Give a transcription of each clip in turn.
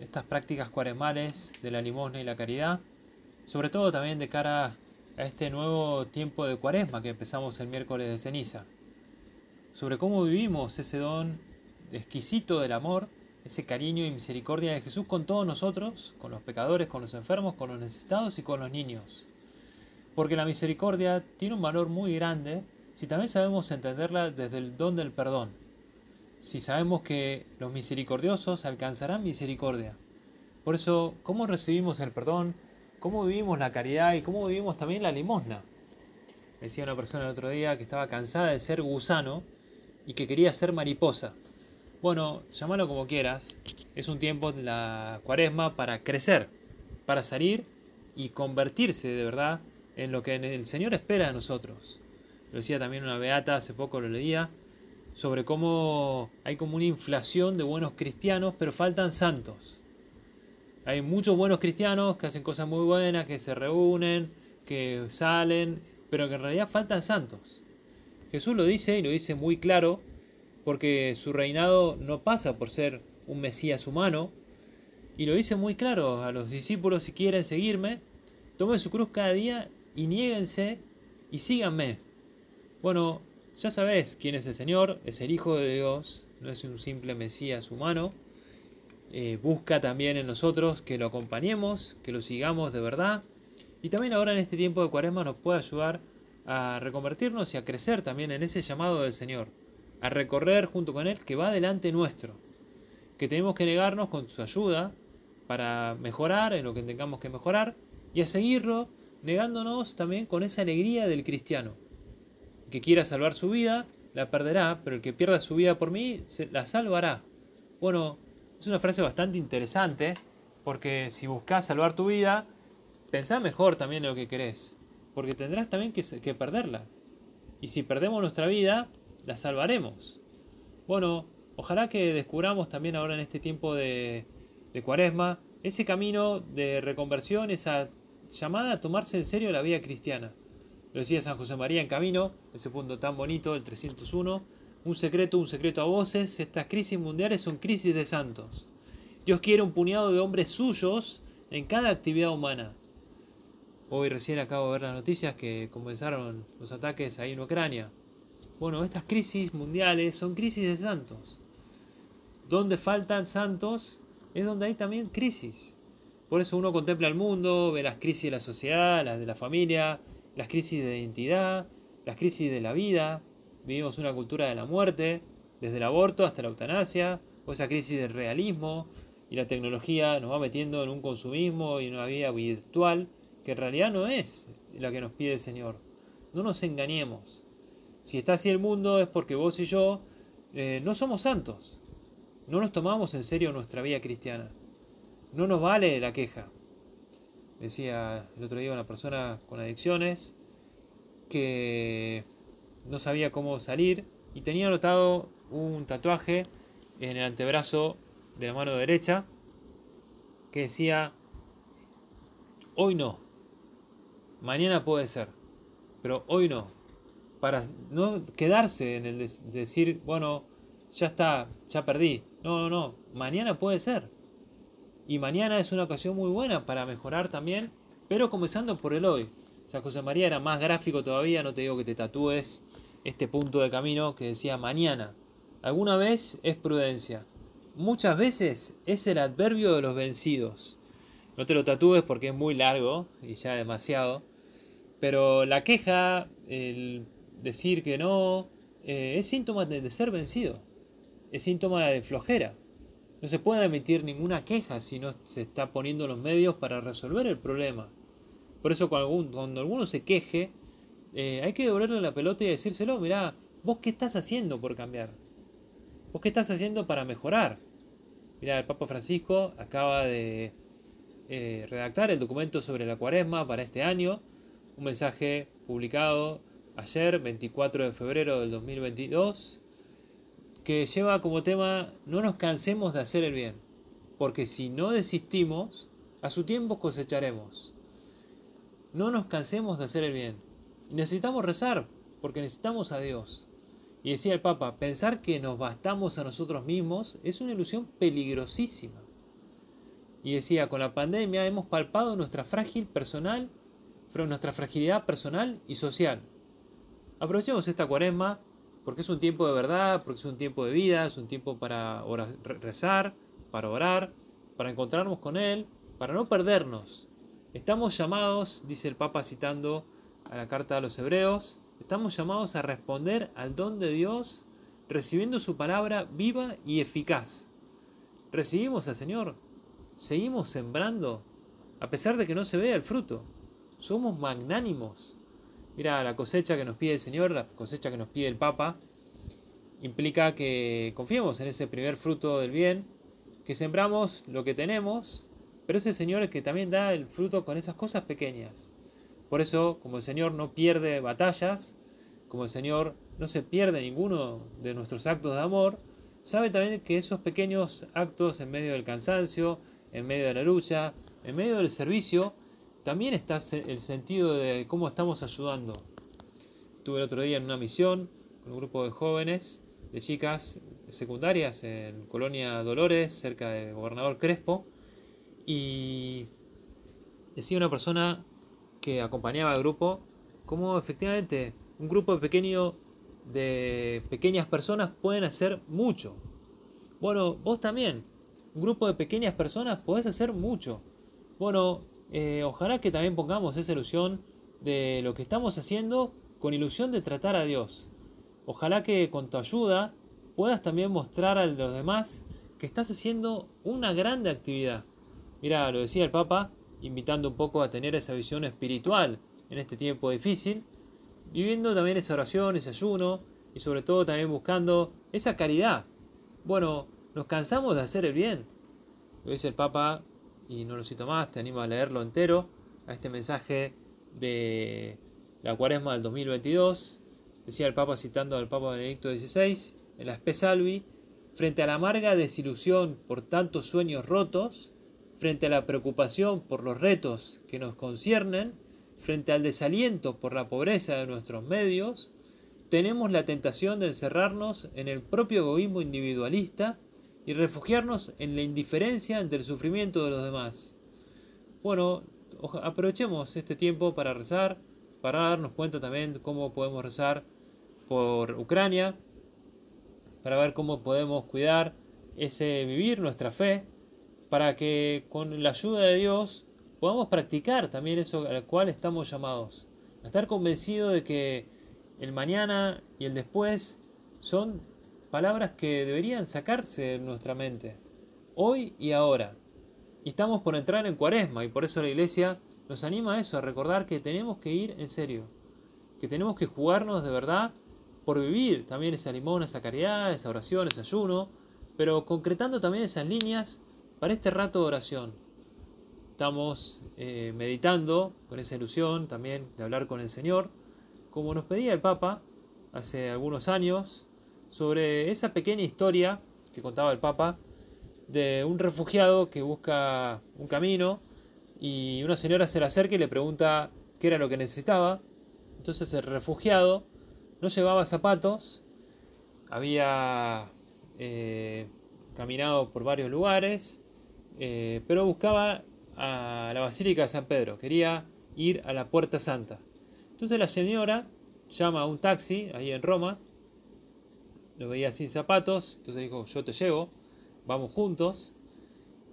estas prácticas cuaresmales de la limosna y la caridad, sobre todo también de cara a este nuevo tiempo de cuaresma que empezamos el miércoles de ceniza, sobre cómo vivimos ese don exquisito del amor, ese cariño y misericordia de Jesús con todos nosotros, con los pecadores, con los enfermos, con los necesitados y con los niños. Porque la misericordia tiene un valor muy grande si también sabemos entenderla desde el don del perdón si sabemos que los misericordiosos alcanzarán misericordia. Por eso, ¿cómo recibimos el perdón? ¿Cómo vivimos la caridad y cómo vivimos también la limosna? Decía una persona el otro día que estaba cansada de ser gusano y que quería ser mariposa. Bueno, llámalo como quieras, es un tiempo de la cuaresma para crecer, para salir y convertirse de verdad en lo que el Señor espera de nosotros. Lo decía también una beata, hace poco lo leía, sobre cómo hay como una inflación de buenos cristianos, pero faltan santos. Hay muchos buenos cristianos que hacen cosas muy buenas, que se reúnen, que salen, pero que en realidad faltan santos. Jesús lo dice y lo dice muy claro, porque su reinado no pasa por ser un Mesías humano, y lo dice muy claro a los discípulos si quieren seguirme, tomen su cruz cada día y niéguense y síganme. Bueno, ya sabes quién es el Señor, es el Hijo de Dios, no es un simple Mesías humano. Eh, busca también en nosotros que lo acompañemos, que lo sigamos de verdad. Y también ahora en este tiempo de cuaresma nos puede ayudar a reconvertirnos y a crecer también en ese llamado del Señor, a recorrer junto con Él que va delante nuestro, que tenemos que negarnos con su ayuda para mejorar en lo que tengamos que mejorar y a seguirlo negándonos también con esa alegría del cristiano que quiera salvar su vida, la perderá, pero el que pierda su vida por mí, la salvará. Bueno, es una frase bastante interesante, porque si buscas salvar tu vida, pensá mejor también en lo que querés, porque tendrás también que, que perderla. Y si perdemos nuestra vida, la salvaremos. Bueno, ojalá que descubramos también ahora en este tiempo de, de cuaresma ese camino de reconversión, esa llamada a tomarse en serio la vida cristiana. Lo decía San José María en Camino, ese punto tan bonito, el 301. Un secreto, un secreto a voces. Estas crisis mundiales son crisis de santos. Dios quiere un puñado de hombres suyos en cada actividad humana. Hoy recién acabo de ver las noticias que comenzaron los ataques ahí en Ucrania. Bueno, estas crisis mundiales son crisis de santos. Donde faltan santos es donde hay también crisis. Por eso uno contempla el mundo, ve las crisis de la sociedad, las de la familia, las crisis de identidad, las crisis de la vida, vivimos una cultura de la muerte, desde el aborto hasta la eutanasia, o esa crisis del realismo, y la tecnología nos va metiendo en un consumismo y en una vida virtual que en realidad no es la que nos pide el Señor. No nos engañemos. Si está así el mundo es porque vos y yo eh, no somos santos. No nos tomamos en serio nuestra vida cristiana. No nos vale la queja decía el otro día una persona con adicciones que no sabía cómo salir y tenía anotado un tatuaje en el antebrazo de la mano derecha que decía, hoy no, mañana puede ser, pero hoy no, para no quedarse en el decir, bueno, ya está, ya perdí, no, no, no, mañana puede ser. Y mañana es una ocasión muy buena para mejorar también, pero comenzando por el hoy. San José María era más gráfico todavía, no te digo que te tatúes este punto de camino que decía mañana. Alguna vez es prudencia, muchas veces es el adverbio de los vencidos. No te lo tatúes porque es muy largo y ya demasiado, pero la queja, el decir que no, eh, es síntoma de ser vencido, es síntoma de flojera. No se puede emitir ninguna queja si no se está poniendo los medios para resolver el problema. Por eso cuando, alguno se queje, eh, hay que devolverle la pelota y decírselo, mirá, vos qué estás haciendo por cambiar. Vos qué estás haciendo para mejorar. Mirá, el Papa Francisco acaba de eh, redactar el documento sobre la cuaresma para este año, un mensaje publicado ayer, 24 de febrero del 2022, que lleva como tema no nos cansemos de hacer el bien, porque si no desistimos, a su tiempo cosecharemos. No nos cansemos de hacer el bien. necesitamos rezar, porque necesitamos a Dios. Y decía el Papa, pensar que nos bastamos a nosotros mismos es una ilusión peligrosísima. Y decía, con la pandemia hemos palpado nuestra frágil personal, nuestra fragilidad personal y social. Aprovechemos esta cuaresma porque es un tiempo de verdad, porque es un tiempo de vida, es un tiempo para rezar, para orar, para encontrarnos con Él, para no perdernos. Estamos llamados, dice el Papa citando a la carta a los hebreos, estamos llamados a responder al don de Dios recibiendo su palabra viva y eficaz. Recibimos al Señor, seguimos sembrando, a pesar de que no se vea el fruto. Somos magnánimos, Mira, la cosecha que nos pide el Señor, la cosecha que nos pide el Papa, implica que confiemos en ese primer fruto del bien, que sembramos lo que tenemos, pero ese Señor es que también da el fruto con esas cosas pequeñas. Por eso, como el Señor no pierde batallas, como el Señor no se pierde ninguno de nuestros actos de amor, sabe también que esos pequeños actos en medio del cansancio, en medio de la lucha, en medio del servicio, también está el sentido de cómo estamos ayudando. Estuve el otro día en una misión con un grupo de jóvenes, de chicas secundarias en Colonia Dolores, cerca de Gobernador Crespo, y decía una persona que acompañaba al grupo cómo efectivamente un grupo pequeño de pequeñas personas pueden hacer mucho. Bueno, vos también, un grupo de pequeñas personas podés hacer mucho. Bueno, eh, ojalá que también pongamos esa ilusión de lo que estamos haciendo con ilusión de tratar a Dios. Ojalá que con tu ayuda puedas también mostrar a los demás que estás haciendo una grande actividad. Mira, lo decía el Papa, invitando un poco a tener esa visión espiritual en este tiempo difícil, viviendo también esa oración, ese ayuno y sobre todo también buscando esa caridad. Bueno, nos cansamos de hacer el bien. Lo dice el Papa y no lo cito más, te animo a leerlo entero, a este mensaje de la cuaresma del 2022. Decía el Papa citando al Papa Benedicto XVI en la Salvi, frente a la amarga desilusión por tantos sueños rotos, frente a la preocupación por los retos que nos conciernen, frente al desaliento por la pobreza de nuestros medios, tenemos la tentación de encerrarnos en el propio egoísmo individualista y refugiarnos en la indiferencia ante el sufrimiento de los demás. Bueno, aprovechemos este tiempo para rezar, para darnos cuenta también cómo podemos rezar por Ucrania, para ver cómo podemos cuidar ese vivir nuestra fe, para que con la ayuda de Dios podamos practicar también eso al cual estamos llamados. Estar convencidos de que el mañana y el después son palabras que deberían sacarse de nuestra mente, hoy y ahora. Y estamos por entrar en cuaresma y por eso la iglesia nos anima a eso, a recordar que tenemos que ir en serio, que tenemos que jugarnos de verdad por vivir también esa limón, esa caridad, esa oración, ese ayuno, pero concretando también esas líneas para este rato de oración. Estamos eh, meditando con esa ilusión también de hablar con el Señor, como nos pedía el Papa hace algunos años, sobre esa pequeña historia que contaba el Papa de un refugiado que busca un camino y una señora se le acerca y le pregunta qué era lo que necesitaba. Entonces el refugiado no llevaba zapatos, había eh, caminado por varios lugares, eh, pero buscaba a la Basílica de San Pedro, quería ir a la Puerta Santa. Entonces la señora llama a un taxi ahí en Roma lo veía sin zapatos, entonces dijo, yo te llevo, vamos juntos.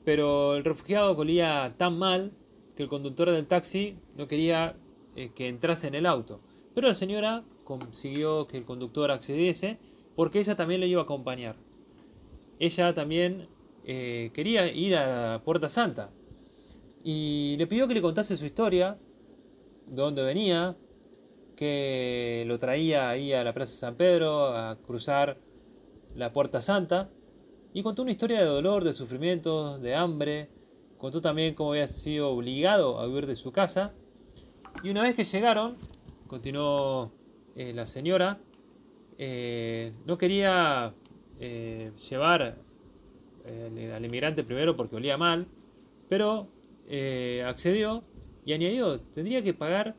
Pero el refugiado colía tan mal que el conductor del taxi no quería eh, que entrase en el auto. Pero la señora consiguió que el conductor accediese porque ella también le iba a acompañar. Ella también eh, quería ir a Puerta Santa y le pidió que le contase su historia, de dónde venía, que lo traía ahí a la Plaza San Pedro a cruzar la Puerta Santa y contó una historia de dolor, de sufrimiento, de hambre, contó también cómo había sido obligado a huir de su casa. Y una vez que llegaron, continuó eh, la señora, eh, no quería eh, llevar al inmigrante primero porque olía mal, pero accedió y añadió, tendría que pagar,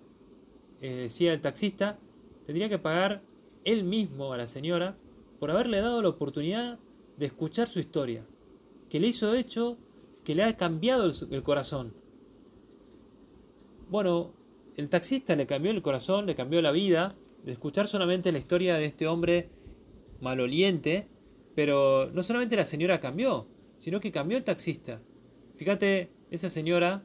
decía el taxista, tendría que pagar él mismo a la señora por haberle dado la oportunidad de escuchar su historia, que le hizo hecho, que le ha cambiado el, corazón. Bueno, el taxista le cambió el corazón, le cambió la vida, de escuchar solamente la historia de este hombre maloliente, pero no solamente la señora cambió, sino que cambió el taxista. Fíjate, esa señora,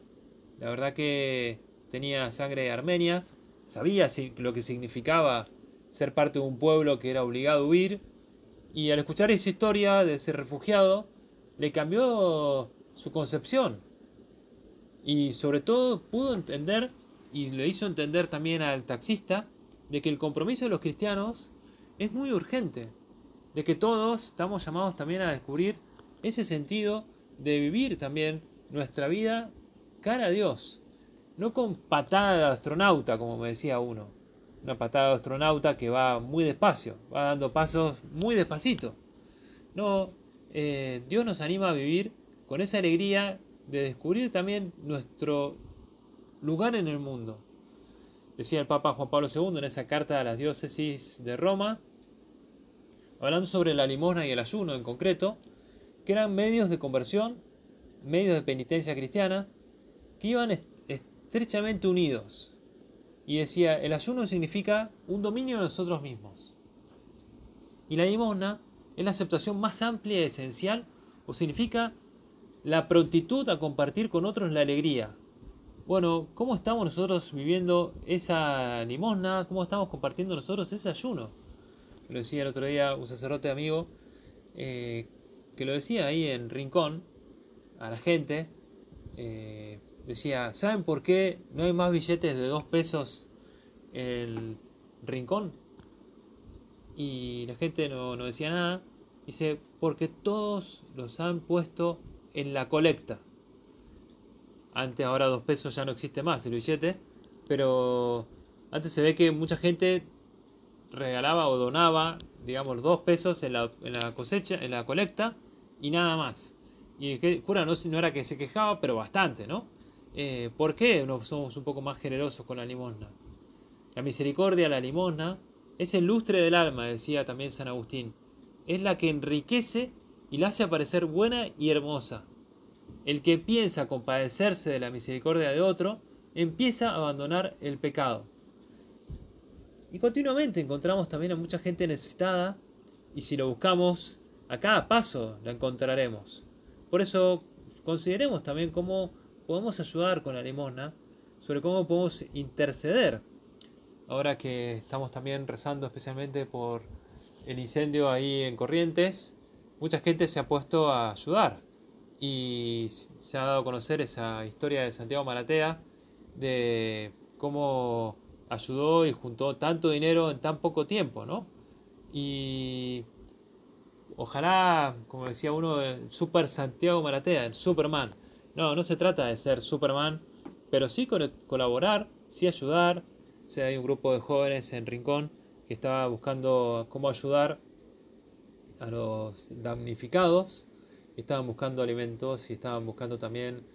la verdad que tenía sangre armenia, sabía lo que significaba ser parte de un pueblo que era obligado a huir, y al escuchar esa historia de ese refugiado, le cambió su concepción. Y sobre todo pudo entender, y le hizo entender también al taxista, de que el compromiso de los cristianos es muy urgente, de que todos estamos llamados también a descubrir ese sentido de vivir también nuestra vida cara a Dios, no con patada de astronauta, como me decía uno, una patada de astronauta que va muy despacio, va dando pasos muy despacito. No, eh, Dios nos anima a vivir con esa alegría de descubrir también nuestro lugar en el mundo. Decía el Papa Juan Pablo II en esa carta a las diócesis de Roma, hablando sobre la limosna y el ayuno en concreto, que eran medios de conversión, medios de penitencia cristiana, que iban estrechamente unidos y decía, el ayuno significa un dominio de nosotros mismos. Y la limosna es la aceptación más amplia y esencial, o significa la prontitud a compartir con otros la alegría. Bueno, ¿cómo estamos nosotros viviendo esa limosna? ¿Cómo estamos compartiendo nosotros ese ayuno? Lo decía el otro día un sacerdote amigo, eh, que lo decía ahí en Rincón, a la gente, eh, decía, ¿saben por qué no hay más billetes de dos pesos el rincón? Y la gente no, decía nada. Dice, porque todos los han puesto en la colecta. Antes, ahora dos pesos ya no existe más el billete. Pero antes se ve que mucha gente regalaba o donaba, digamos, dos pesos en la, en la cosecha, en la colecta y nada más. Y el cura no, no era que se quejaba, pero bastante, ¿no? Eh, ¿Por qué no somos un poco más generosos con la limosna? La misericordia, la limosna, es el lustre del alma, decía también San Agustín. Es la que enriquece y la hace aparecer buena y hermosa. El que piensa compadecerse de la misericordia de otro, empieza a abandonar el pecado. Y continuamente encontramos también a mucha gente necesitada, y si lo buscamos, a cada paso la encontraremos. Por eso consideremos también cómo podemos ayudar con la limosna, sobre cómo podemos interceder. Ahora que estamos también rezando especialmente por el incendio ahí en Corrientes, mucha gente se ha puesto a ayudar y se ha dado a conocer esa historia de Santiago Maratea de cómo ayudó y juntó tanto dinero en tan poco tiempo, ¿no? Y ojalá, como decía uno, el Super Santiago Maratea, el Superman, no, no se trata de ser Superman, pero sí colaborar, sí ayudar. O hay un grupo de jóvenes en Rincón que estaba buscando cómo ayudar a los damnificados. Estaban buscando alimentos y estaban buscando también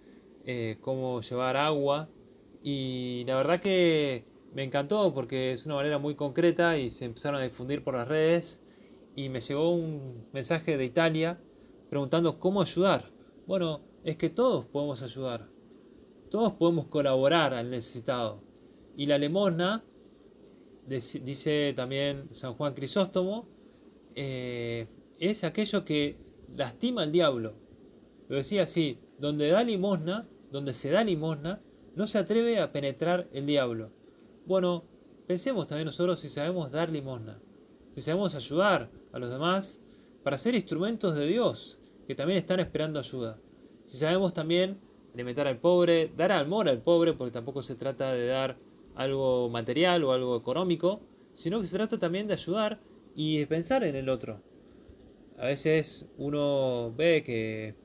eh, cómo llevar agua. Y la verdad que me encantó porque es una manera muy concreta y se empezaron a difundir por las redes. Y me llegó un mensaje de Italia preguntando cómo ayudar. Bueno, es que todos podemos ayudar. Todos podemos colaborar al necesitado. Y la limosna, dice también San Juan Crisóstomo, eh, es aquello que lastima al diablo. Lo decía así, donde da limosna, donde se da limosna, no se atreve a penetrar el diablo. Bueno, pensemos también nosotros si sabemos dar limosna, si sabemos ayudar a los demás para ser instrumentos de Dios, que también están esperando ayuda. Si sabemos también alimentar al pobre, dar amor al pobre, porque tampoco se trata de dar algo material o algo económico, sino que se trata también de ayudar y de pensar en el otro. A veces uno ve que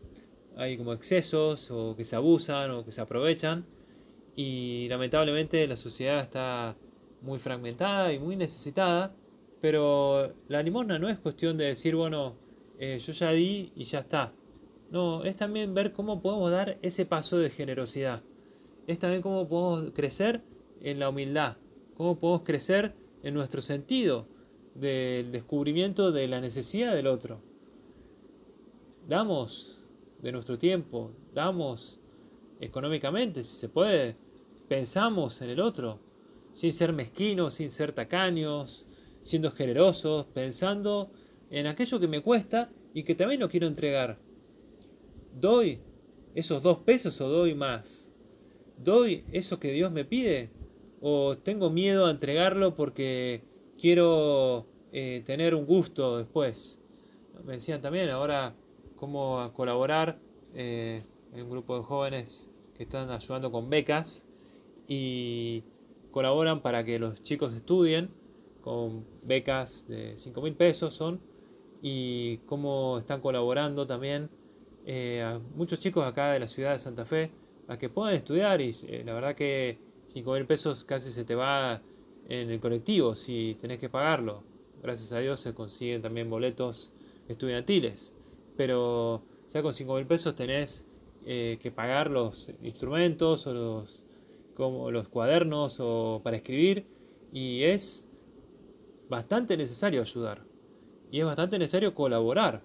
hay como excesos o que se abusan o que se aprovechan y lamentablemente la sociedad está muy fragmentada y muy necesitada, pero la limosna no es cuestión de decir, bueno, eh, yo ya di y ya está. No, es también ver cómo podemos dar ese paso de generosidad. Es también cómo podemos crecer en la humildad, cómo podemos crecer en nuestro sentido del descubrimiento de la necesidad del otro. Damos de nuestro tiempo, damos económicamente, si se puede, pensamos en el otro, sin ser mezquinos, sin ser tacaños, siendo generosos, pensando en aquello que me cuesta y que también lo quiero entregar. ¿Doy esos dos pesos o doy más? ¿Doy eso que Dios me pide? ¿O tengo miedo a entregarlo porque quiero eh, tener un gusto después? Me decían también ahora cómo colaborar eh, un grupo de jóvenes que están ayudando con becas y colaboran para que los chicos estudien con becas de 5 mil pesos son y cómo están colaborando también eh, a muchos chicos acá de la ciudad de Santa Fe a que puedan estudiar y eh, la verdad que 5 mil pesos casi se te va en el colectivo si tenés que pagarlo. Gracias a Dios se consiguen también boletos estudiantiles, pero ya con 5 mil pesos tenés eh, que pagar los instrumentos o los, como los cuadernos o para escribir y es bastante necesario ayudar y es bastante necesario colaborar.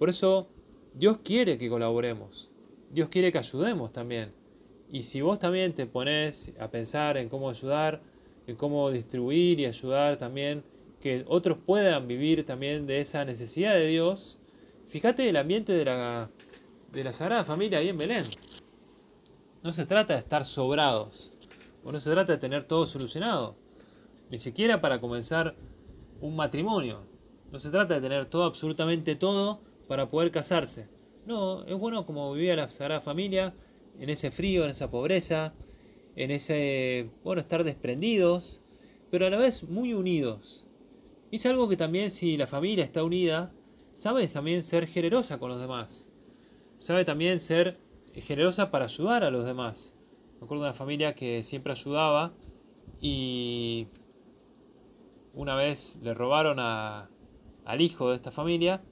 Por eso Dios quiere que colaboremos. Dios quiere que ayudemos también. Y si vos también te pones a pensar en cómo ayudar, en cómo distribuir y ayudar también, que otros puedan vivir también de esa necesidad de Dios, fíjate el ambiente de la, de la Sagrada Familia ahí en Belén. No se trata de estar sobrados, o no se trata de tener todo solucionado, ni siquiera para comenzar un matrimonio. No se trata de tener todo, absolutamente todo, para poder casarse. No, es bueno como vivía la Sagrada Familia, en ese frío, en esa pobreza, en ese, bueno, estar desprendidos, pero a la vez muy unidos. Y es algo que también si la familia está unida, sabe también ser generosa con los demás. Sabe también ser generosa para ayudar a los demás. Me acuerdo de una familia que siempre ayudaba y una vez le robaron a, al hijo de esta familia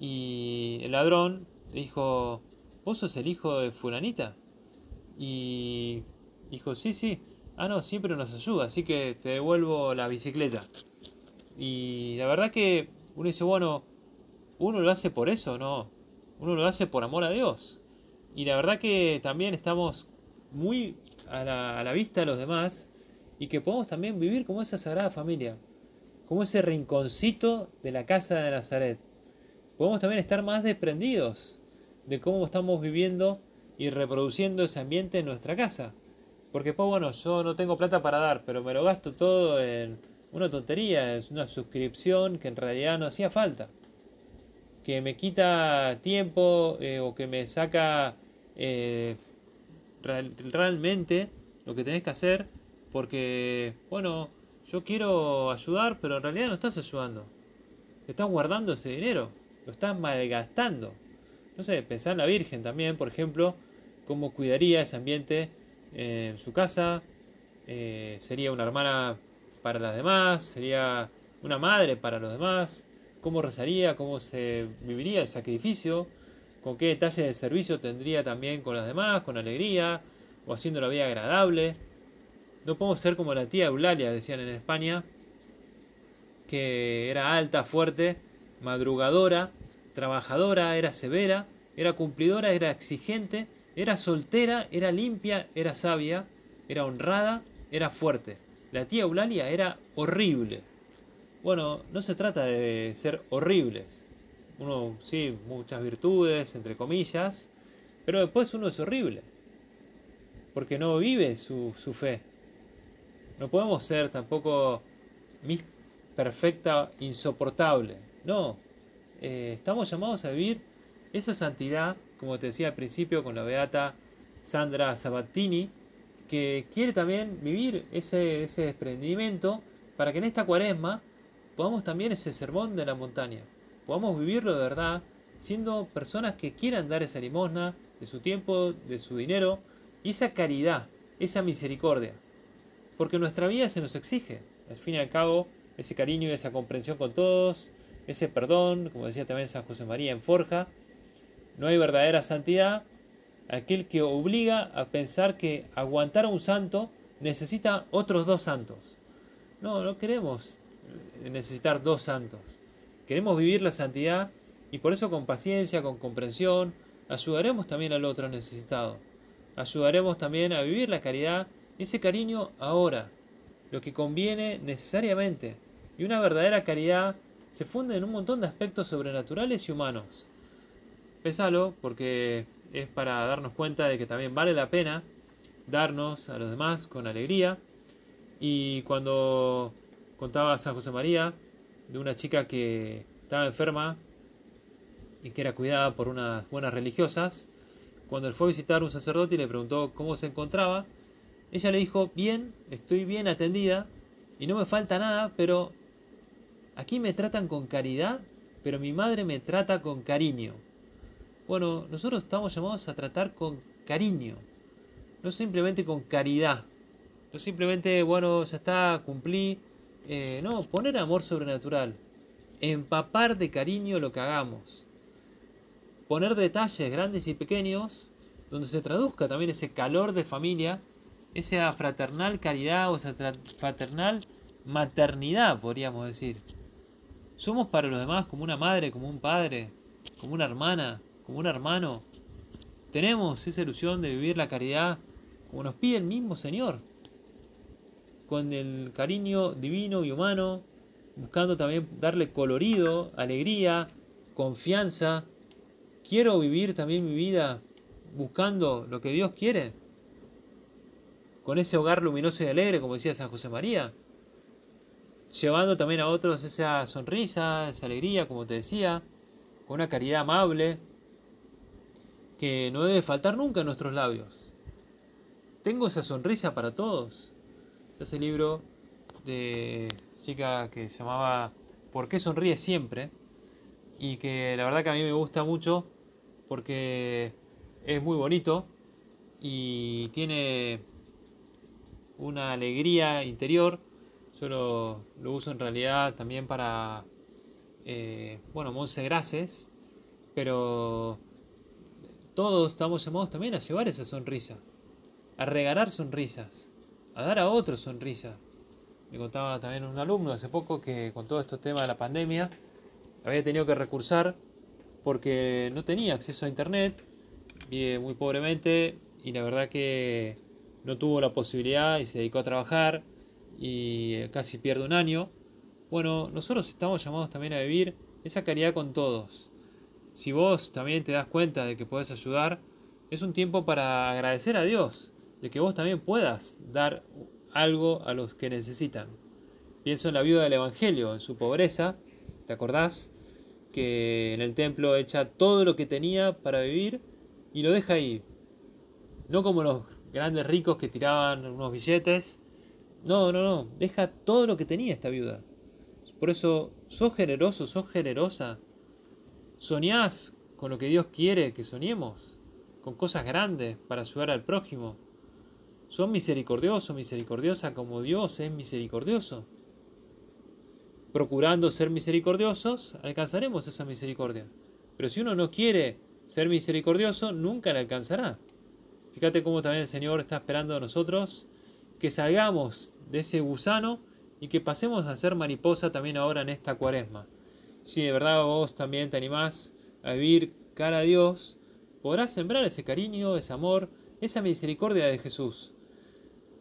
y el ladrón le dijo, ¿vos sos el hijo de fulanita? Y dijo, sí, sí. Ah, no, siempre nos ayuda, así que te devuelvo la bicicleta. Y la verdad que uno dice, bueno, uno lo hace por eso, ¿no? Uno lo hace por amor a Dios. Y la verdad que también estamos muy a la, a la vista de los demás y que podemos también vivir como esa sagrada familia, como ese rinconcito de la casa de Nazaret podemos también estar más desprendidos de cómo estamos viviendo y reproduciendo ese ambiente en nuestra casa. Porque, pues bueno, yo no tengo plata para dar, pero me lo gasto todo en una tontería, es una suscripción que en realidad no hacía falta. Que me quita tiempo eh, o que me saca eh, realmente lo que tenés que hacer. Porque, bueno, yo quiero ayudar, pero en realidad no estás ayudando. Te estás guardando ese dinero lo estás malgastando. No sé, pensar en la Virgen también, por ejemplo, cómo cuidaría ese ambiente en su casa, eh, sería una hermana para las demás, sería una madre para los demás, cómo rezaría, cómo se viviría el sacrificio, con qué detalle de servicio tendría también con las demás, con alegría, o haciendo la vida agradable. No podemos ser como la tía Eulalia, decían en España, que era alta, fuerte, madrugadora, trabajadora, era severa, era cumplidora, era exigente, era soltera, era limpia, era sabia, era honrada, era fuerte. La tía Eulalia era horrible. Bueno, no se trata de ser horribles. Uno, sí, muchas virtudes, entre comillas, pero después uno es horrible. Porque no vive su, su fe. No podemos ser tampoco mis perfecta, insoportable. No, eh, estamos llamados a vivir esa santidad, como te decía al principio con la beata Sandra Sabattini, que quiere también vivir ese, ese desprendimiento para que en esta cuaresma podamos también ese sermón de la montaña, podamos vivirlo de verdad, siendo personas que quieran dar esa limosna, de su tiempo, de su dinero, y esa caridad, esa misericordia. Porque nuestra vida se nos exige, al fin y al cabo, ese cariño y esa comprensión con todos, ese perdón, como decía también San José María en Forja, no hay verdadera santidad, aquel que obliga a pensar que aguantar a un santo necesita otros dos santos. No, no queremos necesitar dos santos. Queremos vivir la santidad y por eso con paciencia, con comprensión, ayudaremos también al otro necesitado. Ayudaremos también a vivir la caridad, ese cariño ahora, lo que conviene necesariamente. Y una verdadera caridad se funde en un montón de aspectos sobrenaturales y humanos. Pésalo porque es para darnos cuenta de que también vale la pena darnos a los demás con alegría. Y cuando contaba San José María de una chica que estaba enferma y que era cuidada por unas buenas religiosas, cuando él fue a visitar un sacerdote y le preguntó cómo se encontraba, ella le dijo, bien, estoy bien atendida y no me falta nada, pero aquí me tratan con caridad, pero mi madre me trata con cariño. Bueno, nosotros estamos llamados a tratar con cariño, no simplemente con caridad, no simplemente, bueno, ya está, cumplí, eh, no, poner amor sobrenatural, empapar de cariño lo que hagamos, poner detalles grandes y pequeños donde se traduzca también ese calor de familia, esa fraternal caridad o esa fraternal maternidad, podríamos decir. Somos para los demás como una madre, como un padre, como una hermana, como un hermano. Tenemos esa ilusión de vivir la caridad como nos pide el mismo Señor, con el cariño divino y humano, buscando también darle colorido, alegría, confianza. Quiero vivir también mi vida buscando lo que Dios quiere, con ese hogar luminoso y alegre, como decía San José María, llevando también a otros esa sonrisa, esa alegría, como te decía, con una caridad amable, que no debe faltar nunca en nuestros labios. Tengo esa sonrisa para todos. Ese libro de chica que se llamaba ¿Por qué sonríe siempre? Y que la verdad que a mí me gusta mucho porque es muy bonito y tiene una alegría interior. Yo lo, uso en realidad también para, eh, bueno, Monse Graces, pero todos estamos llamados también a llevar esa sonrisa a regalar sonrisas, a dar a otros sonrisa. Me contaba también un alumno hace poco que con todo estos temas de la pandemia había tenido que recursar porque no tenía acceso a internet, vive muy pobremente y la verdad que no tuvo la posibilidad y se dedicó a trabajar y casi pierde un año. Bueno, nosotros estamos llamados también a vivir esa caridad con todos. Si vos también te das cuenta de que puedes ayudar, es un tiempo para agradecer a Dios de que vos también puedas dar algo a los que necesitan. Pienso en la viuda del Evangelio, en su pobreza, ¿te acordás? Que en el templo echa todo lo que tenía para vivir y lo deja ahí. No como los grandes ricos que tiraban unos billetes. No, no, no. Deja todo lo que tenía esta viuda. Por eso, sos generoso, sos generosa. Soñás con lo que Dios quiere que soñemos. Con cosas grandes para ayudar al prójimo. Son misericordiosos, misericordiosa como Dios es misericordioso. Procurando ser misericordiosos, alcanzaremos esa misericordia. Pero si uno no quiere ser misericordioso, nunca la alcanzará. Fíjate cómo también el Señor está esperando a nosotros que salgamos de ese gusano y que pasemos a ser mariposa también ahora en esta cuaresma. Si de verdad vos también te animás a vivir cara a Dios, podrás sembrar ese cariño, ese amor, esa misericordia de Jesús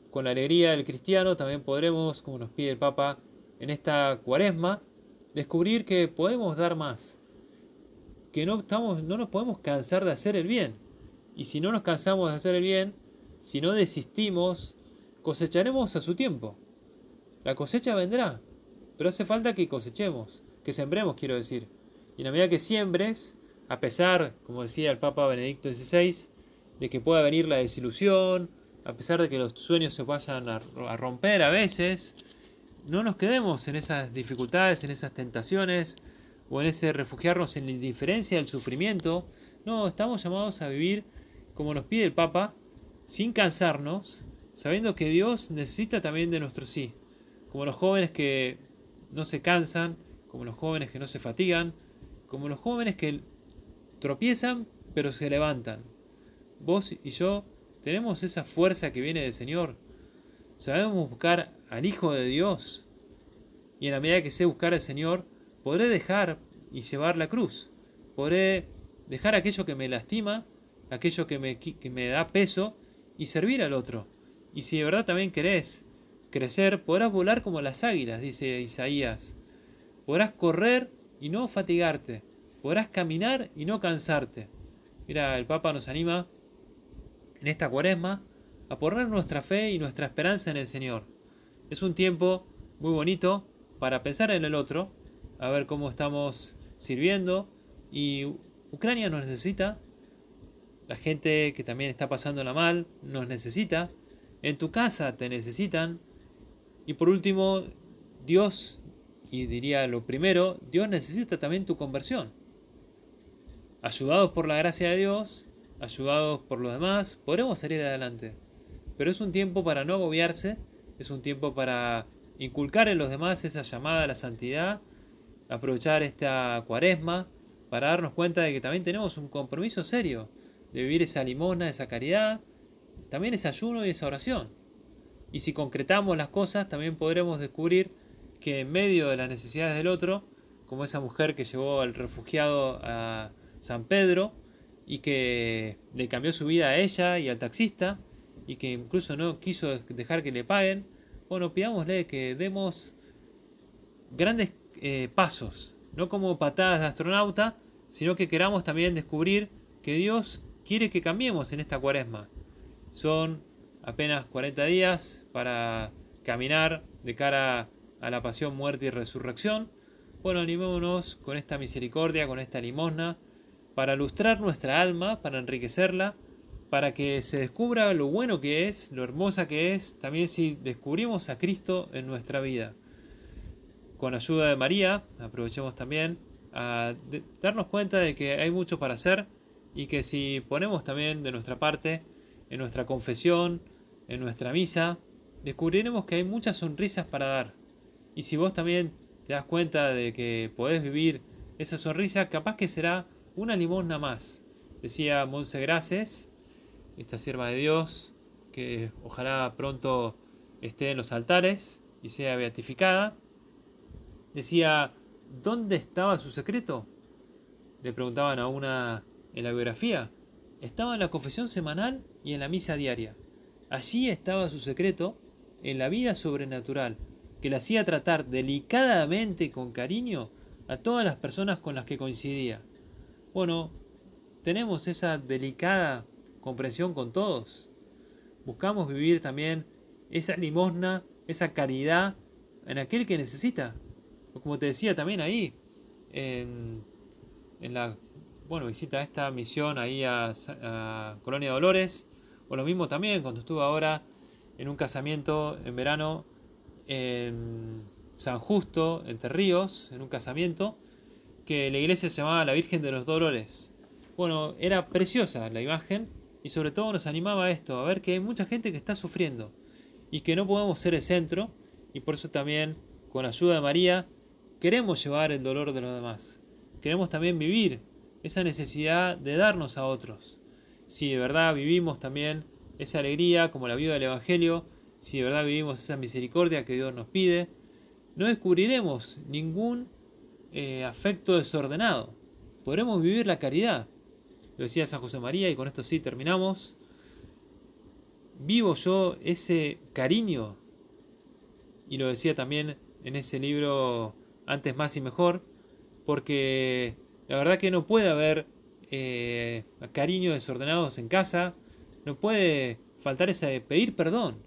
con la alegría del cristiano también podremos, como nos pide el Papa en esta cuaresma, descubrir que podemos dar más, que no, estamos, no nos podemos cansar de hacer el bien. Y si no nos cansamos de hacer el bien, si no desistimos, cosecharemos a su tiempo. La cosecha vendrá, pero hace falta que cosechemos, que sembremos, quiero decir. Y en la medida que siembres, a pesar, como decía el Papa Benedicto XVI, de que pueda venir la desilusión, a pesar de que los sueños se vayan a, romper a veces, no nos quedemos en esas dificultades, en esas tentaciones o en ese refugiarnos en la indiferencia del sufrimiento. No, estamos llamados a vivir como nos pide el Papa, sin cansarnos, sabiendo que Dios necesita también de nuestro sí, como los jóvenes que no se cansan, como los jóvenes que no se fatigan, como los jóvenes que tropiezan pero se levantan. Vos y yo tenemos esa fuerza que viene del Señor. Sabemos buscar al Hijo de Dios. Y en la medida que sé buscar al Señor, podré dejar y llevar la cruz. Podré dejar aquello que me lastima, aquello que me, que me da peso y servir al otro. Y si de verdad también querés crecer, podrás volar como las águilas, dice Isaías. Podrás correr y no fatigarte. Podrás caminar y no cansarte. Mira, el Papa nos anima en esta cuaresma a poner nuestra fe y nuestra esperanza en el Señor. Es un tiempo muy bonito para pensar en el otro, a ver cómo estamos sirviendo y Ucrania nos necesita, la gente que también está pasándola mal nos necesita, en tu casa te necesitan y por último, Dios, y diría lo primero, Dios necesita también tu conversión. Ayudados por la gracia de Dios, ayudados por los demás, podremos salir adelante. Pero es un tiempo para no agobiarse, es un tiempo para inculcar en los demás esa llamada a la santidad, aprovechar esta cuaresma para darnos cuenta de que también tenemos un compromiso serio de vivir esa limosna, esa caridad, también ese ayuno y esa oración. Y si concretamos las cosas, también podremos descubrir que en medio de las necesidades del otro, como esa mujer que llevó al refugiado a San Pedro y que le cambió su vida a ella y al taxista y que incluso no quiso dejar que le paguen, bueno, pidámosle que demos grandes eh, pasos, no como patadas de astronauta, sino que queramos también descubrir que Dios quiere que cambiemos en esta cuaresma. Son apenas 40 días para caminar de cara a la pasión, muerte y resurrección. Bueno, animémonos con esta misericordia, con esta limosna, para lustrar nuestra alma, para enriquecerla, para que se descubra lo bueno que es, lo hermosa que es, también si descubrimos a Cristo en nuestra vida. Con ayuda de María, aprovechemos también a darnos cuenta de que hay mucho para hacer y que si ponemos también de nuestra parte, en nuestra confesión, en nuestra misa, descubriremos que hay muchas sonrisas para dar. Y si vos también te das cuenta de que podés vivir esa sonrisa, capaz que será una limosna más. Decía Monse Graces, esta sierva de Dios, que ojalá pronto esté en los altares y sea beatificada. Decía, ¿dónde estaba su secreto? Le preguntaban a una en la biografía. Estaba en la confesión semanal y en la misa diaria. Allí estaba su secreto en la vida sobrenatural, que le hacía tratar delicadamente con cariño a todas las personas con las que coincidía. Bueno, tenemos esa delicada comprensión con todos. Buscamos vivir también esa limosna, esa caridad en aquel que necesita. Como te decía también ahí, en, la bueno, visita esta misión ahí a, Colonia Dolores, o lo mismo también cuando estuve ahora en un casamiento en verano en San Justo, Entre Ríos, en un casamiento, que la iglesia se llamaba la Virgen de los Dolores. Bueno, era preciosa la imagen y sobre todo nos animaba a esto, a ver que hay mucha gente que está sufriendo y que no podemos ser el centro y por eso también con la ayuda de María queremos llevar el dolor de los demás. Queremos también vivir esa necesidad de darnos a otros si de verdad vivimos también esa alegría como la vida del Evangelio, si de verdad vivimos esa misericordia que Dios nos pide, no descubriremos ningún eh, afecto desordenado. Podremos vivir la caridad. Lo decía San José María y con esto sí terminamos. Vivo yo ese cariño. Y lo decía también en ese libro Antes, más y mejor. Porque la verdad que no puede haber eh, cariño desordenados en casa, no puede faltar esa de pedir perdón.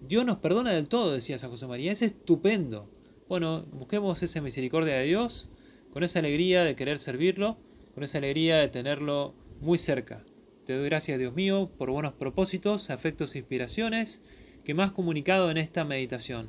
Dios nos perdona del todo, decía San José María, es estupendo. Bueno, busquemos esa misericordia de Dios, con esa alegría de querer servirlo, con esa alegría de tenerlo muy cerca. Te doy gracias, Dios mío, por buenos propósitos, afectos e inspiraciones que me has comunicado en esta meditación.